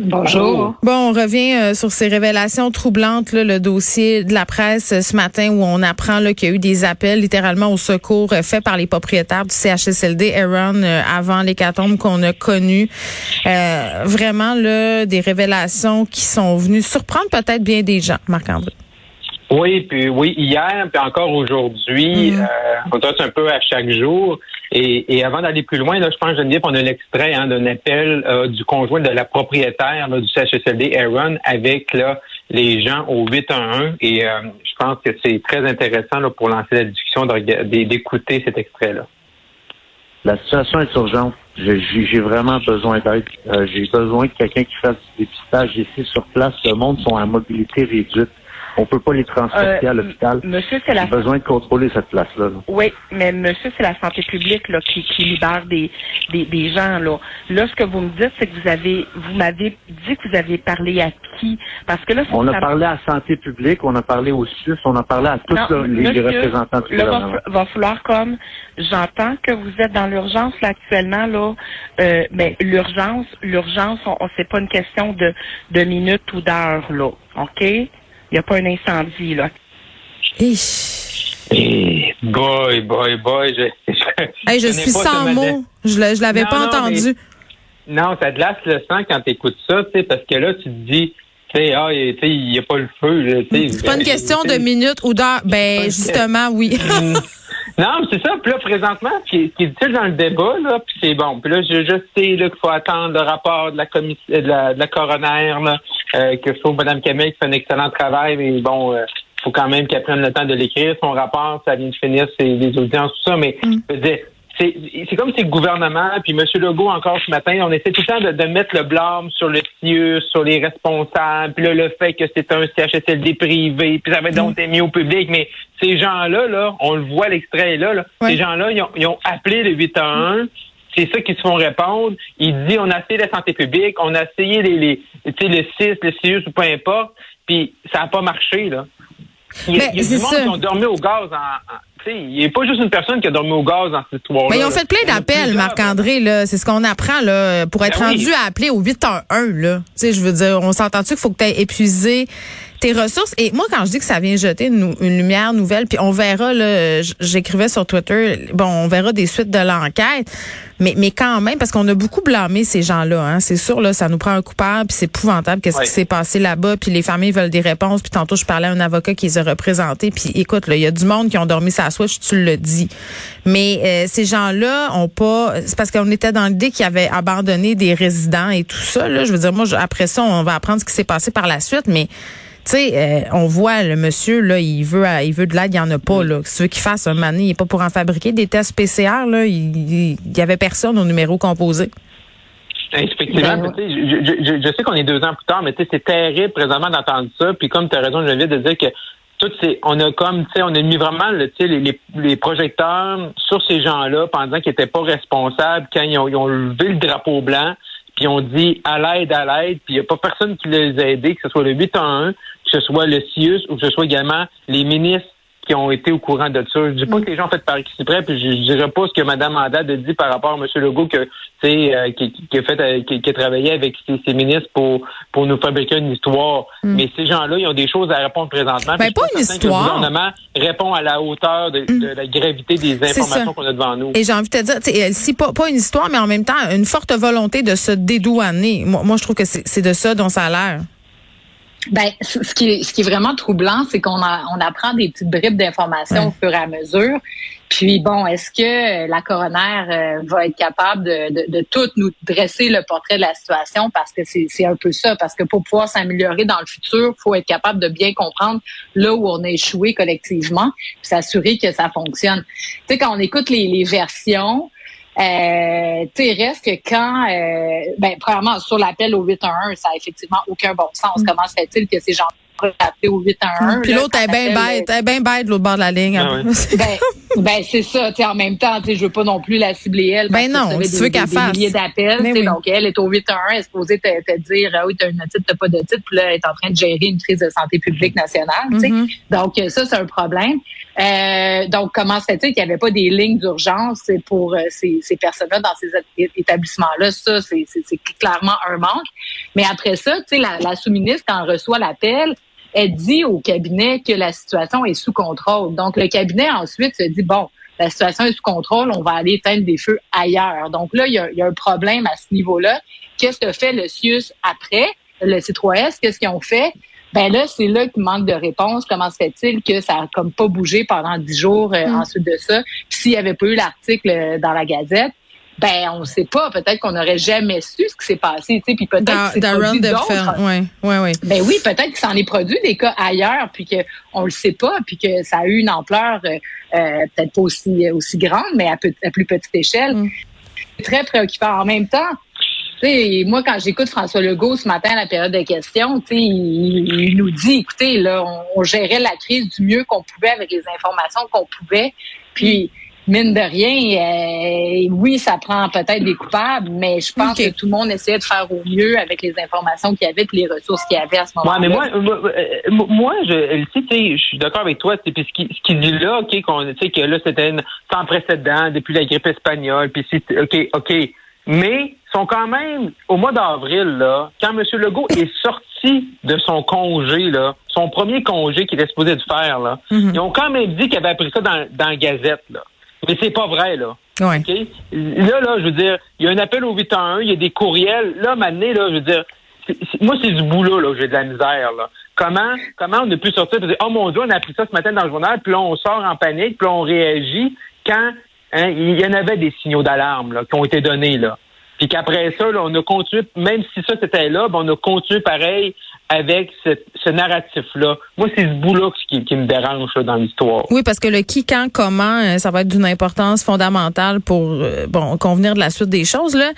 Bonjour. Bon, on revient euh, sur ces révélations troublantes, là, le dossier de la presse euh, ce matin où on apprend là, qu'il y a eu des appels littéralement au secours euh, faits par les propriétaires du CHSLD Aaron euh, avant l'hécatombe qu'on a connu. Euh, vraiment là, des révélations qui sont venues surprendre peut-être bien des gens, Marc-André. Oui, puis oui, hier, puis encore aujourd'hui, euh, on touche un peu à chaque jour. Et, et avant d'aller plus loin, là, je pense, Geneviève, on a l'extrait hein, d'un appel euh, du conjoint de la propriétaire là, du CHSLD, Aaron, avec là, les gens au 811. Et euh, je pense que c'est très intéressant là, pour lancer la discussion d'écouter cet extrait-là. La situation est urgente. J'ai vraiment besoin d'aide. Euh, J'ai besoin de quelqu'un qui fasse du dépistage ici sur place. Le monde sont à mobilité réduite. On peut pas les transporter Euh, à l'hôpital. Monsieur, c'est la J'ai besoin de contrôler cette place-là. là. oui, mais monsieur, c'est la santé publique là, qui, qui libère des, des, des gens. Là. là, ce que vous me dites, c'est que vous avez vous m'avez dit que vous aviez parlé à qui? Parce que là, faut On a parlé à la santé publique, on a parlé au SUS, on a parlé à tous Non, les, les monsieur, représentants du Là, gouvernement. va, va falloir comme j'entends que vous êtes dans l'urgence là actuellement là, euh, mais l'urgence, l'urgence, on, on c'est pas une question de de minutes ou d'heures là, ok? Il n'y a pas un incendie là. Hi. Et boy, boy, boy, je, je, Hey, suis sans mots. Je, je l'avais pas non, entendu. Non, ça te glace le sang quand tu écoutes ça, tu sais, parce que là, tu te dis, tu sais, ah, il n'y a pas le feu. C'est pas une question de minutes ou d'heures. Ben, justement, oui. Non, mais c'est ça. Puis là, présentement, ce qui est, ce qui est utile dans le débat, là, puis c'est bon. Puis là, je, je sais là, qu'il faut attendre le rapport de la commission de la, de la coroner, là, euh, que je trouve Mme Camille qui fait un excellent travail, mais bon, il faut quand même qu'elle prenne le temps de l'écrire. Son rapport, ça vient de finir, c'est les audiences, tout ça, mais je veux dire, c'est comme si le gouvernement, puis M. Legault encore ce matin, on essaie tout le temps de, de mettre le blâme sur le CIUS, sur les responsables, puis là, le fait que c'est un CHSLD privé, puis ça va donc être mis au public, mais ces gens-là, là, on le voit, l'extrait là, là Ouais. ces gens-là, ils ont, ils ont appelé le 811, c'est ça qu'ils se font répondre. Il dit, on a essayé la santé publique, on a essayé les, les tu sais, le CIS, le CIUS ou peu importe, puis ça n'a pas marché, là. Il y a, Mais il y a c'est du monde ça. qui ont dormi au gaz en... en- il a pas juste une personne qui a dormi au gaz dans cette histoire-là. Mais ils ont fait plein d'appels. Marc-André, là. C'est ce qu'on apprend, là, pour être Ben oui. rendu à appeler au 811, là. Je veux dire, on s'entend-tu qu'il faut que tu aies épuisé tes ressources? Et moi, quand je dis que ça vient jeter une, une lumière nouvelle, puis on verra, là, j'écrivais sur Twitter, bon, on verra des suites de l'enquête, mais, mais quand même, parce qu'on a beaucoup blâmé ces gens-là, hein. C'est sûr, là, ça nous prend un coupable, puis c'est épouvantable qu'est-ce qui s'est passé là-bas, puis les familles veulent des réponses, puis tantôt, je parlais à un avocat qui les a représentés, puis écoute, là, il y a du monde qui ont dormi sa switch, tu le dis. Mais euh, ces gens-là ont pas. C'est parce qu'on était dans l'idée qu'ils avaient abandonné des résidents et tout ça. Là, je veux dire, moi, je- après ça, on va apprendre ce qui s'est passé par la suite, mais. Tu sais, euh, on voit le monsieur là, il veut, euh, il veut de l'aide, il y en a pas là. Si tu veux qu'il fasse un mané, il est pas pour en fabriquer des tests PCR là. Il, il, il y avait personne au numéro composé. Effectivement, Ben, sais, je, je, je, je sais qu'on est deux ans plus tard, mais tu sais, c'est terrible présentement d'entendre ça. Puis comme tu as raison, Geneviève, de dire que tout c'est, on a comme, tu sais, on a mis vraiment le, tu sais, les, les, les projecteurs sur ces gens-là pendant qu'ils étaient pas responsables quand ils ont, ils ont levé le drapeau blanc, puis ils ont dit à l'aide, à l'aide, puis il n'y a pas personne qui les a aidés, que ce soit le 811, que ce soit le CIUS ou que ce soit également les ministres qui ont été au courant de ça. Je dis pas que les gens ont fait par exprès, puis je, je dirais pas ce que Mme Mandade a dit par rapport à M. Legault que euh, qui, a fait qui, qui a travaillé avec ses, ses ministres pour pour nous fabriquer une histoire. Mais ces gens-là, ils ont des choses à répondre présentement. Ben, pas une certain que histoire. Le gouvernement répond à la hauteur de, de la gravité des informations qu'on a devant nous. Et j'ai envie de te dire, si pas, pas une histoire, mais en même temps, une forte volonté de se dédouaner. Moi, moi je trouve que c'est de ça dont ça a l'air. Ben, ce qui est, ce qui est vraiment troublant, c'est qu'on on apprend des petites bribes d'informations au fur et à mesure. Puis bon, est-ce que la coroner euh, va être capable de, de, de tout nous dresser le portrait de la situation? Parce que c'est c'est un peu ça parce que pour pouvoir s'améliorer dans le futur, faut être capable de bien comprendre là où on a échoué collectivement, puis s'assurer que ça fonctionne. Tu sais quand on écoute les, les versions, euh, tu sais, reste que quand, euh, ben, premièrement, sur l'appel au 811, ça a effectivement aucun bon sens. Comment se fait-il que ces gens appeler au 811. Puis l'autre est bien bête, elle est bien bête de l'autre bord de la ligne. Ah ouais. ben, ben c'est ça. tu sais, En même temps, tu sais, je veux pas non plus la cibler elle. parce Ben que non, fait tu des- veux des- qu'elle des fasse. milliers d'appels. Tu oui. Donc elle est au 811, elle est supposée te, te dire ah oui t'as une titre, t'as pas de titre, puis là elle est en train de gérer une crise de santé publique nationale. tu sais. Mhm. Donc euh, ça c'est un problème. Euh, donc comment se fait-il qu'il n'y avait pas des lignes d'urgence pour euh, ces, personnes-là dans ces établissements-là? Ça c'est clairement un manque. Mais après ça, tu sais la, sous-ministre quand elle reçoit l'appel elle dit au cabinet que la situation est sous contrôle. Donc, le cabinet ensuite se dit, bon, la situation est sous contrôle, on va aller éteindre des feux ailleurs. Donc là, il y a, y a un problème à ce niveau-là. Qu'est-ce que fait le CIUS après, le C3S? Qu'est-ce qu'ils ont fait? Ben là, c'est là qu'il manque de réponse. Comment se fait-il que ça a comme pas bougé pendant dix jours euh, Mm. ensuite de ça? Puis s'il n'y avait pas eu l'article euh, dans la Gazette, ben on ne sait pas. Peut-être qu'on n'aurait jamais su ce qui s'est passé. tu sais, Puis peut-être que d'autres. Defern, ouais, ouais, ouais. Ben oui, peut-être qu'il s'en est produit des cas ailleurs, puis que on le sait pas, puis que ça a eu une ampleur euh, euh, peut-être pas aussi aussi grande, mais à, pe- à plus petite échelle. Mm. C'est très préoccupant. En même temps, tu sais, moi quand j'écoute François Legault ce matin à la période de questions, tu sais, il, il nous dit, écoutez, là, on, on gérait la crise du mieux qu'on pouvait avec les informations qu'on pouvait, puis mine de rien, euh, oui, ça prend peut-être des coupables, mais je pense que tout le monde essayait de faire au mieux avec les informations qu'il y avait et les ressources qu'il y avait à ce Ouais, moment-là. mais moi, moi, euh, moi, je, tu sais, tu sais, je suis d'accord avec toi. tu sais, Puis ce qui, ce qui dit là, ok, qu'on, tu sais, que là, c'était une- sans précédent depuis la grippe espagnole. Puis si, ok, ok, mais ils sont quand même au mois d'avril là, quand M. Legault est sorti de son congé là, son premier congé qu'il était supposé de faire là, Mhm. ils ont quand même dit qu'il avait appris ça dans, dans la Gazette là. Mais c'est pas vrai là. Ouais. OK? Là, là, je veux dire, il y a un appel au 811, il y a des courriels. Là, maintenant, là, je veux dire, moi, c'est du boulot, là, que j'ai de la misère, là. Comment, comment on a pu sortir et dire, oh mon Dieu, on a appris ça ce matin dans le journal, puis là, on sort en panique, puis là, on réagit quand, hein, il y en avait des signaux d'alarme, qui ont été donnés, là. Puis qu'après ça, là, on a continué, même si ça c'était là, ben, on a continué pareil avec ce, narratif-là. Moi, c'est ce bout-là qui, me dérange dans l'histoire. Oui, parce que le qui, quand, comment, euh, ça va être d'une importance fondamentale pour euh, bon convenir de la suite des choses. Là,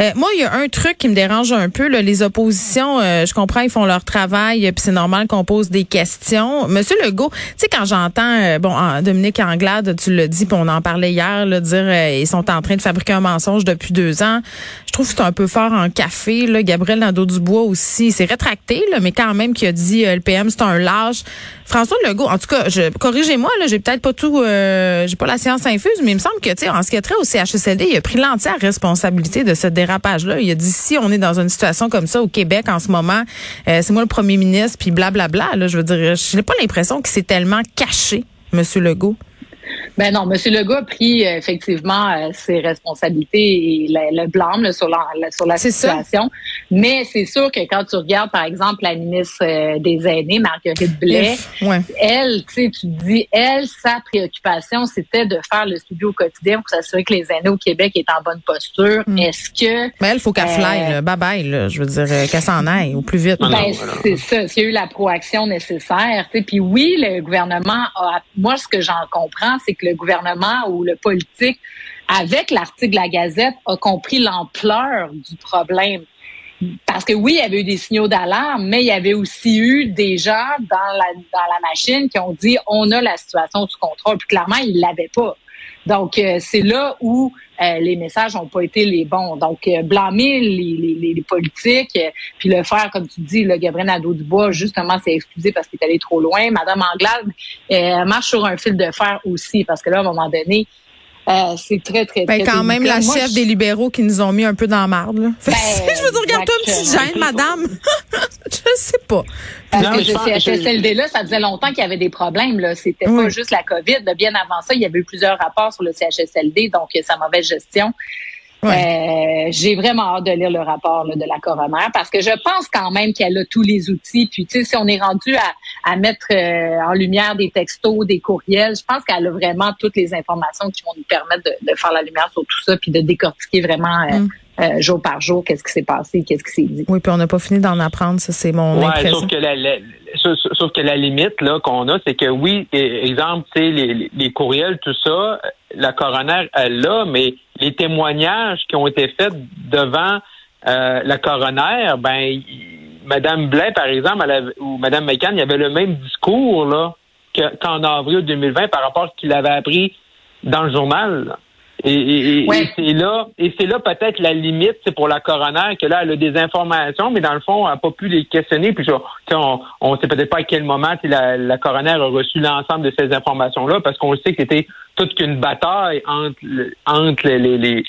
Euh, moi, il y a un truc qui me dérange un peu. Là, les oppositions, je comprends, ils font leur travail, puis c'est normal qu'on pose des questions. Monsieur Legault, tu sais quand j'entends bon Dominique Anglade, tu l'as dit, puis on en parlait hier, là, dire ils sont en train de fabriquer un mensonge depuis deux ans. Je trouve que c'est un peu fort en café. Là, Gabriel Nadeau-Dubois aussi, c'est rétracté, là, mais quand même qui a dit euh, le PM c'est un lâche. François Legault, en tout cas, je corrigez-moi, là, j'ai peut-être pas tout, euh, j'ai pas la science infuse, mais il me semble que, tu sais, en ce qui a trait au CHSLD, il a pris l'entière responsabilité de ce dérapage-là. Il a dit si on est dans une situation comme ça au Québec en ce moment, euh, c'est moi le premier ministre, puis blablabla. Là, je veux dire, je n'ai pas l'impression qu'il s'est tellement caché, Monsieur Legault. Ben non, M. Legault a pris euh, effectivement euh, ses responsabilités et le, le blâme là, sur la, la- sur la ça. situation. Mais c'est sûr que quand tu regardes, par exemple, la ministre euh, des Aînés, Marguerite Blais, Ouais. elle, tu dis, elle, sa préoccupation, c'était de faire le studio au quotidien pour s'assurer que les aînés au Québec est en bonne posture. Mm. Est-ce que Mais elle, faut qu'elle Euh, fly, là. Bye bye, là. Je veux dire, qu'elle s'en aille au plus vite. Ah Ben, c'est ça. S'il y a eu la proaction nécessaire. tu sais. Puis oui, le gouvernement a. Moi, ce que j'en comprends, c'est que le gouvernement ou le politique, avec l'article de la Gazette, a compris l'ampleur du problème. Parce que oui, il y avait eu des signaux d'alarme, mais il y avait aussi eu des gens dans la, dans la machine qui ont dit on a la situation sous contrôle. Puis clairement, ils l'avaient pas. Donc, euh, c'est là où euh, les messages n'ont pas été les bons. Donc, euh, blâmer les, les, les- les politiques, euh, puis le faire, comme tu dis, le Gabriel Nadeau-Dubois, justement, s'est excusé parce qu'il est allé trop loin. Madame Anglade euh, marche sur un fil de fer aussi, parce que là, à un moment donné, euh, c'est très, très, Ben, très quand même, la Moi, chef je- des libéraux qui nous ont mis un peu dans la marde, là. Fait que, Ben, je veux dire, regarde-toi une petite gêne, madame. je sais pas. Parce Non, que je pense- CHSLD-là, ça faisait longtemps qu'il y avait des problèmes. Là. C'était Oui. pas juste la COVID. Bien avant ça, il y avait eu plusieurs rapports sur le CHSLD, donc euh, sa mauvaise gestion. Euh, J'ai vraiment hâte de lire le rapport là, de la coroner parce que je pense quand même qu'elle a tous les outils. Puis, tu sais, si on est rendu à, à mettre euh, en lumière des textos, des courriels, je pense qu'elle a vraiment toutes les informations qui vont nous permettre de, de faire la lumière sur tout ça puis de décortiquer vraiment euh, Mm. Euh, jour par jour qu'est-ce qui s'est passé, qu'est-ce qui s'est dit. Oui, puis on n'a pas fini d'en apprendre, ça, c'est mon Ouais, impression. sauf que la, la- sauf, sauf que la limite là qu'on a, c'est que oui, exemple, tu sais, les, courriels, tout ça, la coroner, elle l'a, mais les témoignages qui ont été faits devant euh, la coroner, ben, Madame Blais, par exemple, elle avait- ou Madame McCann, il y avait le même discours là que- qu'en avril 2020 par rapport à ce qu'il avait appris dans le journal. là. Et, et- et- Ouais. et c'est là, et c'est là peut-être la limite, c'est pour la coroner que là elle a des informations, mais dans le fond, elle n'a pas pu les questionner. Puis on, on sait peut-être pas à quel moment la, la coroner a reçu l'ensemble de ces informations-là, parce qu'on sait que c'était toute qu'une bataille entre le- entre les, les- les-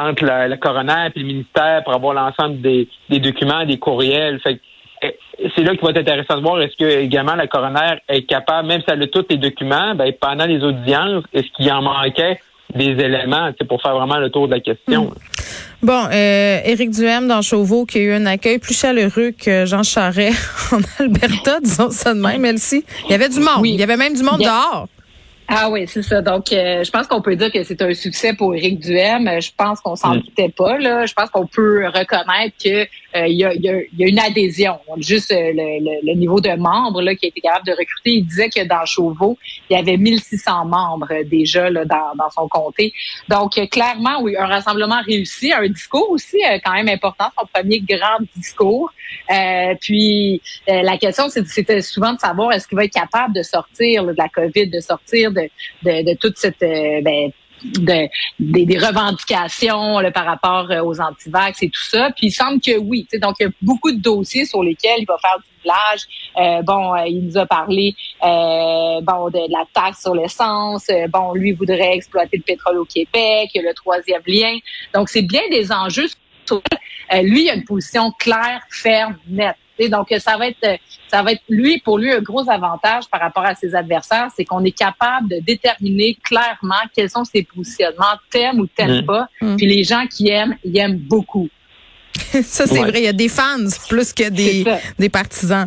entre la, la coroner et le ministère pour avoir l'ensemble des, des documents, des courriels. Fait eh, c'est là qu'il va être intéressant de voir est-ce que également la coroner est capable, même si elle a tous les documents, ben, pendant les audiences, est-ce qu'il en manquait des éléments pour faire vraiment le tour de la question? Bon, euh, Éric Duhem dans Chauveau qui a eu un accueil plus chaleureux que Jean Charest en Alberta, disons ça de même, Elsie. Il y avait du monde. Oui. Il y avait même du monde dehors. Ah oui, c'est ça. Donc, euh, je pense qu'on peut dire que c'est un succès pour Éric Duhem. Euh, Je pense qu'on s'en Mm. doutait pas. Là. Je pense qu'on peut reconnaître que euh, y, a, y a- y a une adhésion. Juste euh, le, le- le niveau de membres là, qui a été capable de recruter. Il disait que dans Chauveau, il y avait 1600 membres euh, déjà là, dans, dans son comté. Donc, clairement, oui, un rassemblement réussi. Un discours aussi quand même important. Son premier grand discours. Euh, puis, euh, la question, c'était souvent de savoir est-ce qu'il va être capable de sortir là, de la COVID, de sortir de, de, de toute cette... euh, ben, de, des, des revendications là, par rapport euh, aux antivax et tout ça. Puis il semble que oui. Donc, il y a beaucoup de dossiers sur lesquels il va faire du village. Euh, bon, euh, il nous a parlé euh, bon de, la taxe sur l'essence. Bon, lui voudrait exploiter le pétrole au Québec. Il y a le troisième lien. Donc, c'est bien des enjeux sur lui, il a une position claire, ferme, nette. Donc, euh, ça va être, euh, ça va être lui pour lui un gros avantage par rapport à ses adversaires, c'est qu'on est capable de déterminer clairement quels sont ses positionnements, t'aimes ou t'aimes Mm. pas. Mm. Puis les gens qui aiment, ils aiment beaucoup. ça, c'est Ouais. vrai. Il y a des fans plus que des, des partisans.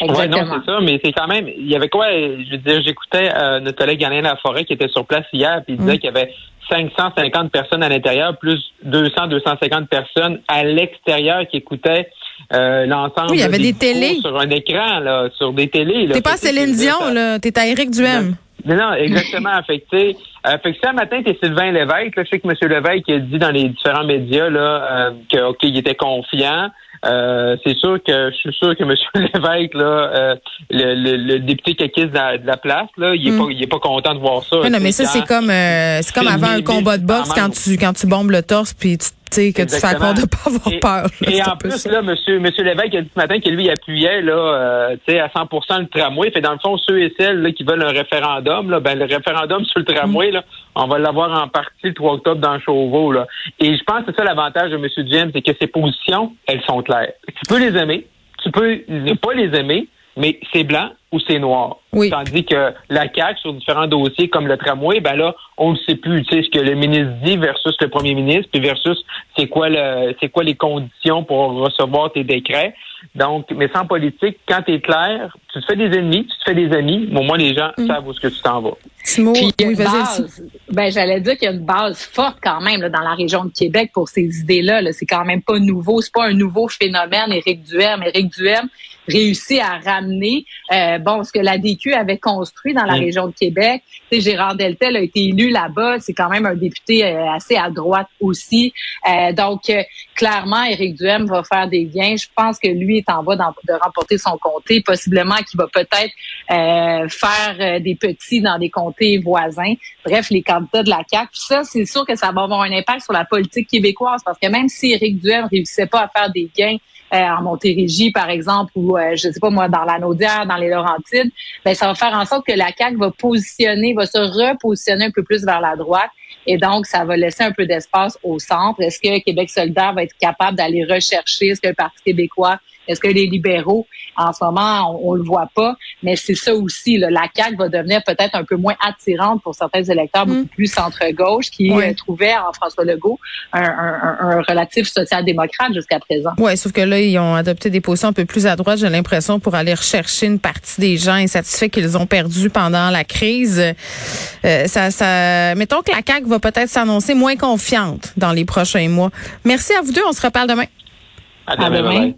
Ouais, non, c'est ça, mais c'est quand même, il y avait quoi, je veux dire, j'écoutais euh, notre collègue Alain Laforêt qui était sur place hier, puis il disait Mm. qu'il y avait 550 personnes à l'intérieur, plus 200, 250 personnes à l'extérieur qui écoutaient euh, l'ensemble Oui, il y avait des télés. sur un écran, là, sur des télés. T'es pas Céline Dion, là. T'es à Éric Duhem. Non, non, exactement. fait que, tu sais, euh, fait que un matin, t'es Sylvain Lévesque, là, je sais que M. Lévesque a dit dans les différents médias là, euh, que OK, il était confiant. Euh, c'est sûr que je suis sûr que M. Lévesque, là, euh, le, le, le député caquiste de la, de la place, là, il est Mm. pas il est pas content de voir ça. Ouais, non, mais ça, c'est comme, euh, c'est comme avant un combat de boxe quand tu, quand tu bombes le torse puis tu tu sais, que tu fais de pas avoir Et- peur. là. Et en plus, ça. là, monsieur, monsieur Lévesque a dit ce matin que lui, il appuyait, là, euh, tu sais, à 100% le tramway. Fait dans le fond, ceux et celles, là, qui veulent un référendum, là, ben, le référendum sur le tramway, là, on va l'avoir en partie le 3 octobre dans Chauveau, là. Et je pense que c'est ça l'avantage de monsieur James, c'est que ses positions, elles sont claires. Tu peux les aimer, tu peux ne pas les aimer, mais c'est blanc ou c'est noir. Oui. Tandis que la CAQ, sur différents dossiers comme le tramway, ben là, on ne sait plus, tu sais, ce que le ministre dit versus le premier ministre, puis versus c'est quoi le, c'est quoi les conditions pour recevoir tes décrets. Donc, mais sans politique, quand tu es clair, tu te fais des ennemis, tu te fais des amis, mais au moins les gens savent où est-ce que tu t'en vas. Timo, Puis il y a une base, ben j'allais dire qu'il y a une base forte quand même là, dans la région de Québec pour ces idées-là. -là, c'est quand même pas nouveau, c'est pas un nouveau phénomène. Éric Duhem, Éric Duhem réussit à ramener euh, bon ce que la DQ avait construit dans la région de Québec. Tu sais, Gérard Deltel a été élu là-bas, c'est quand même un député euh, assez à droite aussi. Euh, donc euh, clairement, Éric Duhem va faire des gains. Je pense que lui est en voie de remporter son comté, possiblement qu'il va peut-être euh, faire euh, des petits dans des comtés voisins. Bref, les candidats de la CAQ. Puis ça, c'est sûr que ça va avoir un impact sur la politique québécoise parce que même si Éric Duhem réussissait pas à faire des gains euh, en Montérégie, par exemple, ou euh, je sais pas moi, dans la Naudière, dans les Laurentides, ben ça va faire en sorte que la CAQ va positionner, va se repositionner un peu plus vers la droite. Et donc, ça va laisser un peu d'espace au centre. Est-ce que Québec solidaire va être capable d'aller rechercher? Est-ce que le Parti québécois, est-ce que les libéraux, en ce moment, on, on le voit pas, mais c'est ça aussi. Là, la CAQ va devenir peut-être un peu moins attirante pour certains électeurs Mm. beaucoup plus centre-gauche qui Ouais. euh, trouvaient en François Legault un, un- un- un relatif social-démocrate jusqu'à présent. Ouais, sauf que là, ils ont adopté des positions un peu plus à droite, j'ai l'impression, pour aller rechercher une partie des gens insatisfaits qu'ils ont perdus pendant la crise. Euh, ça, ça, mettons que la CAQ va peut-être s'annoncer moins confiante dans les prochains mois. Merci à vous deux. On se reparle demain. À À demain.